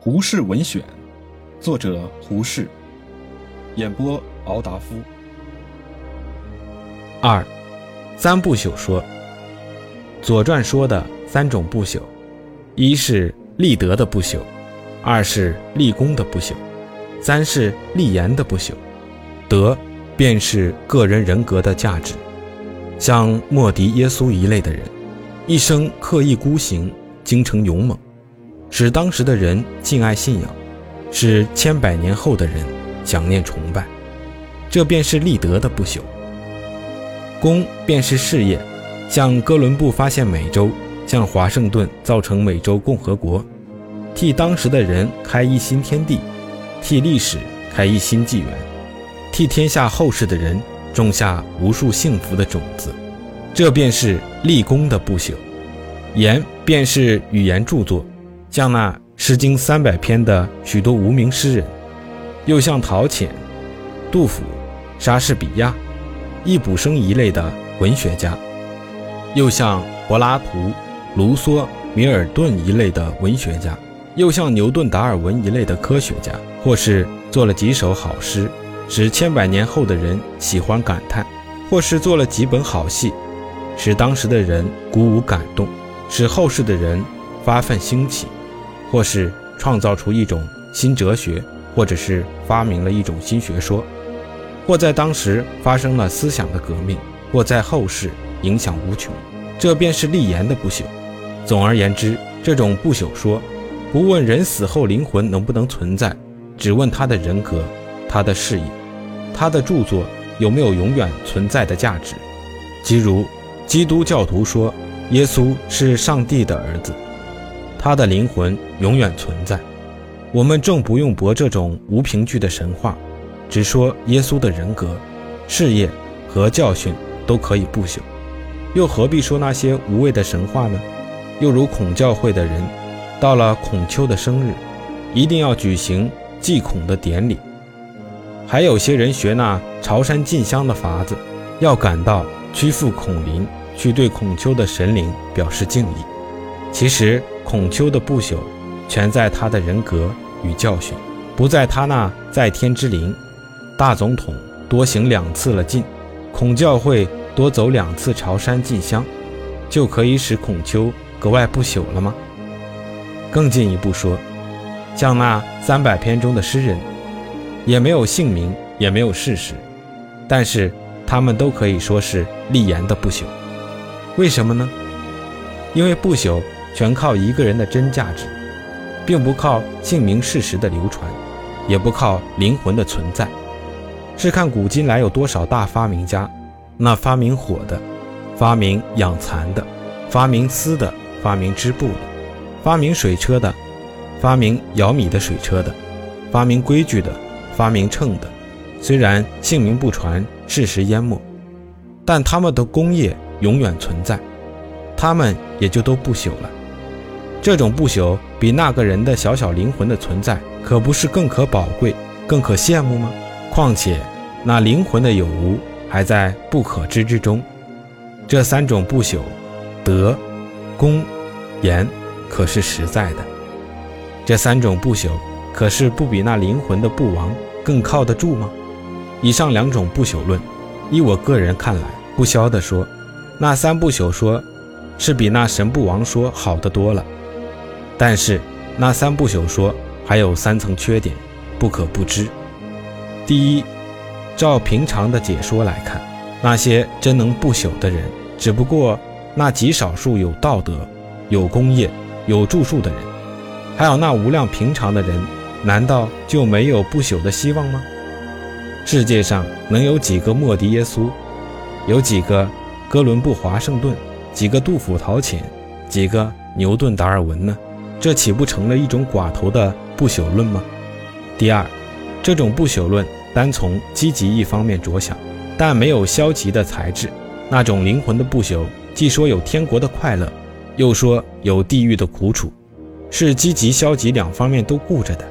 胡适文选，作者胡适，演播敖达夫。二，三不朽说。《左传》说的三种不朽，一是立德的不朽，二是立功的不朽，三是立言的不朽。德，便是个人人格的价值。像莫迪耶稣一类的人，一生刻意孤行，精诚勇猛。使当时的人敬爱信仰，使千百年后的人想念崇拜，这便是立德的不朽。功便是事业，像哥伦布发现美洲，像华盛顿造成美洲共和国，替当时的人开一新天地，替历史开一新纪元，替天下后世的人种下无数幸福的种子，这便是立功的不朽。言便是语言著作。像那《诗经》三百篇的许多无名诗人，又像陶潜、杜甫、莎士比亚、易卜生一类的文学家，又像柏拉图、卢梭、米尔顿一类的文学家，又像牛顿、达尔文一类的科学家，或是做了几首好诗，使千百年后的人喜欢感叹；或是做了几本好戏，使当时的人鼓舞感动，使后世的人发奋兴起。或是创造出一种新哲学，或者是发明了一种新学说，或在当时发生了思想的革命，或在后世影响无穷，这便是立言的不朽。总而言之，这种不朽说，不问人死后灵魂能不能存在，只问他的人格、他的事业、他的著作有没有永远存在的价值。即如基督教徒说，耶稣是上帝的儿子。他的灵魂永远存在。我们正不用驳这种无凭据的神话，只说耶稣的人格、事业和教训都可以不朽，又何必说那些无谓的神话呢？又如孔教会的人，到了孔丘的生日，一定要举行祭孔的典礼；还有些人学那朝山进香的法子，要赶到曲阜孔林去对孔丘的神灵表示敬意。其实。孔丘的不朽，全在他的人格与教训，不在他那在天之灵。大总统多行两次了进，孔教会多走两次朝山进香，就可以使孔丘格外不朽了吗？更进一步说，像那三百篇中的诗人，也没有姓名，也没有事实，但是他们都可以说是立言的不朽。为什么呢？因为不朽。全靠一个人的真价值，并不靠姓名事实的流传，也不靠灵魂的存在，是看古今来有多少大发明家，那发明火的，发明养蚕的，发明丝的，发明织布的，发明水车的，发明舀米的水车的，发明规矩的，发明秤的，虽然姓名不传，事实淹没，但他们的功业永远存在，他们也就都不朽了。这种不朽比那个人的小小灵魂的存在，可不是更可宝贵、更可羡慕吗？况且那灵魂的有无还在不可知之中。这三种不朽，德、功、言，可是实在的。这三种不朽，可是不比那灵魂的不亡更靠得住吗？以上两种不朽论，依我个人看来，不消的说，那三不朽说，是比那神不亡说好得多了。但是，那三不朽说还有三层缺点，不可不知。第一，照平常的解说来看，那些真能不朽的人，只不过那极少数有道德、有功业、有著述的人，还有那无量平常的人，难道就没有不朽的希望吗？世界上能有几个莫迪耶稣，有几个哥伦布华盛顿，几个杜甫陶潜，几个牛顿达尔文呢？这岂不成了一种寡头的不朽论吗？第二，这种不朽论单从积极一方面着想，但没有消极的材质。那种灵魂的不朽，既说有天国的快乐，又说有地狱的苦楚，是积极消极两方面都顾着的。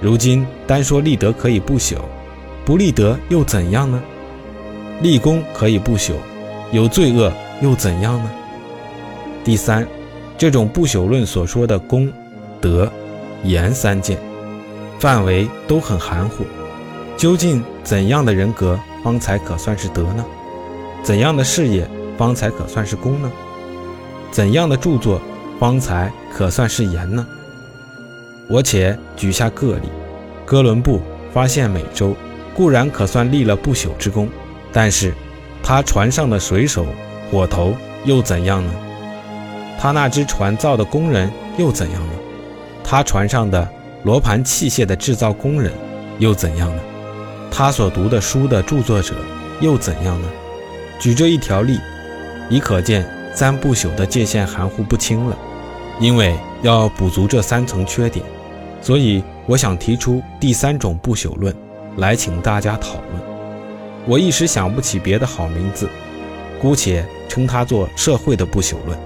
如今单说立德可以不朽，不立德又怎样呢？立功可以不朽，有罪恶又怎样呢？第三。这种不朽论所说的功、德、言三件，范围都很含糊。究竟怎样的人格方才可算是德呢？怎样的事业方才可算是功呢？怎样的著作方才可算是言呢？我且举下个例：哥伦布发现美洲，固然可算立了不朽之功，但是他船上的水手、火头又怎样呢？他那只船造的工人又怎样呢？他船上的罗盘器械的制造工人又怎样呢？他所读的书的著作者又怎样呢？举这一条例，已可见三不朽的界限含糊不清了。因为要补足这三层缺点，所以我想提出第三种不朽论，来请大家讨论。我一时想不起别的好名字，姑且称它做社会的不朽论。